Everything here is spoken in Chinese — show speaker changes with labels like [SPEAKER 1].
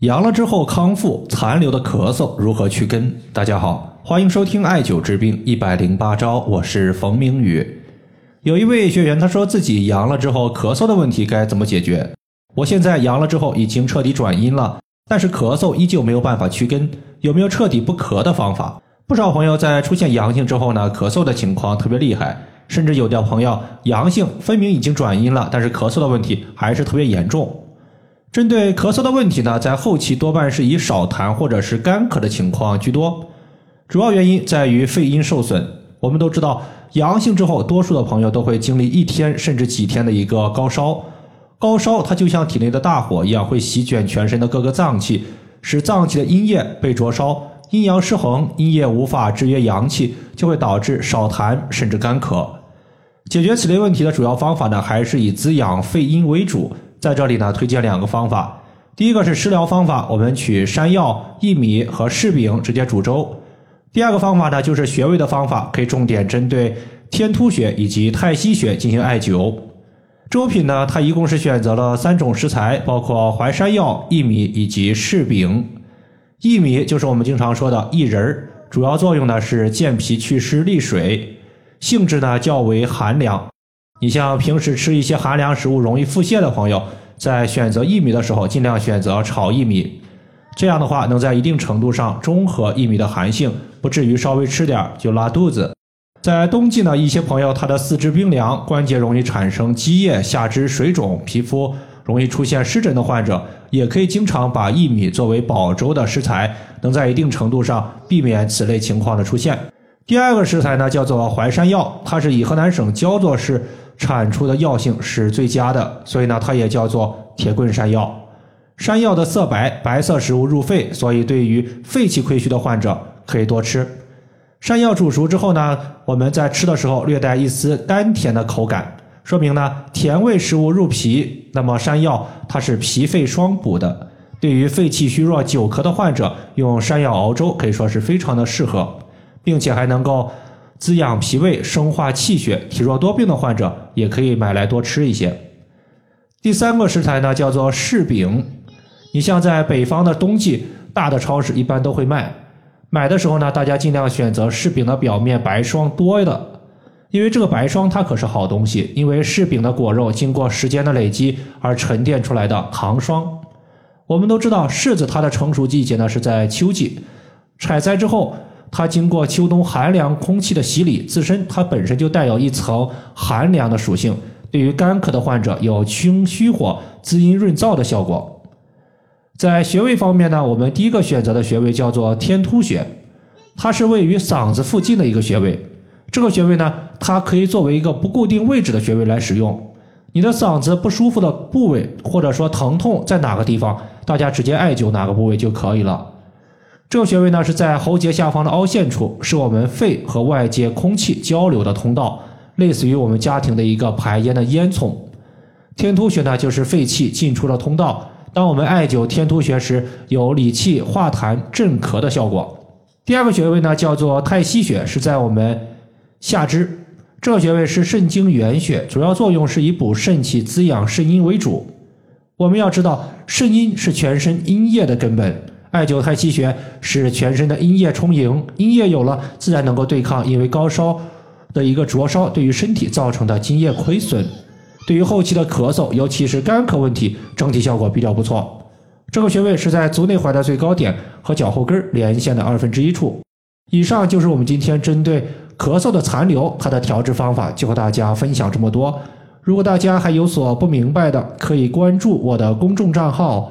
[SPEAKER 1] 阳了之后康复残留的咳嗽如何去根？大家好，欢迎收听艾灸治病一百零八招，我是冯明宇。有一位学员他说自己阳了之后咳嗽的问题该怎么解决？我现在阳了之后已经彻底转阴了，但是咳嗽依旧没有办法去根，有没有彻底不咳的方法？不少朋友在出现阳性之后呢，咳嗽的情况特别厉害，甚至有的朋友阳性分明已经转阴了，但是咳嗽的问题还是特别严重。针对咳嗽的问题呢，在后期多半是以少痰或者是干咳的情况居多，主要原因在于肺阴受损。我们都知道，阳性之后，多数的朋友都会经历一天甚至几天的一个高烧，高烧它就像体内的大火一样，会席卷全身的各个脏器，使脏器的阴液被灼烧，阴阳失衡，阴液无法制约阳气，就会导致少痰甚至干咳。解决此类问题的主要方法呢，还是以滋养肺阴为主。在这里呢，推荐两个方法。第一个是食疗方法，我们取山药、薏米和柿饼直接煮粥。第二个方法呢，就是穴位的方法，可以重点针对天突穴以及太溪穴进行艾灸。粥品呢，它一共是选择了三种食材，包括淮山药、薏米以及柿饼。薏米就是我们经常说的薏仁儿，主要作用呢是健脾祛湿利水，性质呢较为寒凉。你像平时吃一些寒凉食物容易腹泻的朋友，在选择薏米的时候，尽量选择炒薏米，这样的话能在一定程度上中和薏米的寒性，不至于稍微吃点就拉肚子。在冬季呢，一些朋友他的四肢冰凉，关节容易产生积液，下肢水肿，皮肤容易出现湿疹的患者，也可以经常把薏米作为煲粥的食材，能在一定程度上避免此类情况的出现。第二个食材呢，叫做淮山药，它是以河南省焦作市。产出的药性是最佳的，所以呢，它也叫做铁棍山药。山药的色白，白色食物入肺，所以对于肺气亏虚的患者可以多吃。山药煮熟之后呢，我们在吃的时候略带一丝甘甜的口感，说明呢甜味食物入脾。那么山药它是脾肺双补的，对于肺气虚弱、久咳的患者，用山药熬粥可以说是非常的适合，并且还能够。滋养脾胃、生化气血，体弱多病的患者也可以买来多吃一些。第三个食材呢，叫做柿饼。你像在北方的冬季，大的超市一般都会卖。买的时候呢，大家尽量选择柿饼的表面白霜多的，因为这个白霜它可是好东西。因为柿饼的果肉经过时间的累积而沉淀出来的糖霜。我们都知道，柿子它的成熟季节呢是在秋季，采摘之后。它经过秋冬寒凉空气的洗礼，自身它本身就带有一层寒凉的属性，对于干咳的患者有清虚火、滋阴润燥的效果。在穴位方面呢，我们第一个选择的穴位叫做天突穴，它是位于嗓子附近的一个穴位。这个穴位呢，它可以作为一个不固定位置的穴位来使用。你的嗓子不舒服的部位，或者说疼痛在哪个地方，大家直接艾灸哪个部位就可以了。这个穴位呢是在喉结下方的凹陷处，是我们肺和外界空气交流的通道，类似于我们家庭的一个排烟的烟囱。天突穴呢就是肺气进出的通道。当我们艾灸天突穴时，有理气化痰、镇咳的效果。第二个穴位呢叫做太溪穴，是在我们下肢。这个穴位是肾经原穴，主要作用是以补肾气、滋养肾阴为主。我们要知道，肾阴是全身阴液的根本。艾灸太溪穴，使全身的阴液充盈，阴液有了，自然能够对抗因为高烧的一个灼烧对于身体造成的津液亏损。对于后期的咳嗽，尤其是干咳问题，整体效果比较不错。这个穴位是在足内踝的最高点和脚后跟连线的二分之一处。以上就是我们今天针对咳嗽的残留，它的调治方法就和大家分享这么多。如果大家还有所不明白的，可以关注我的公众账号。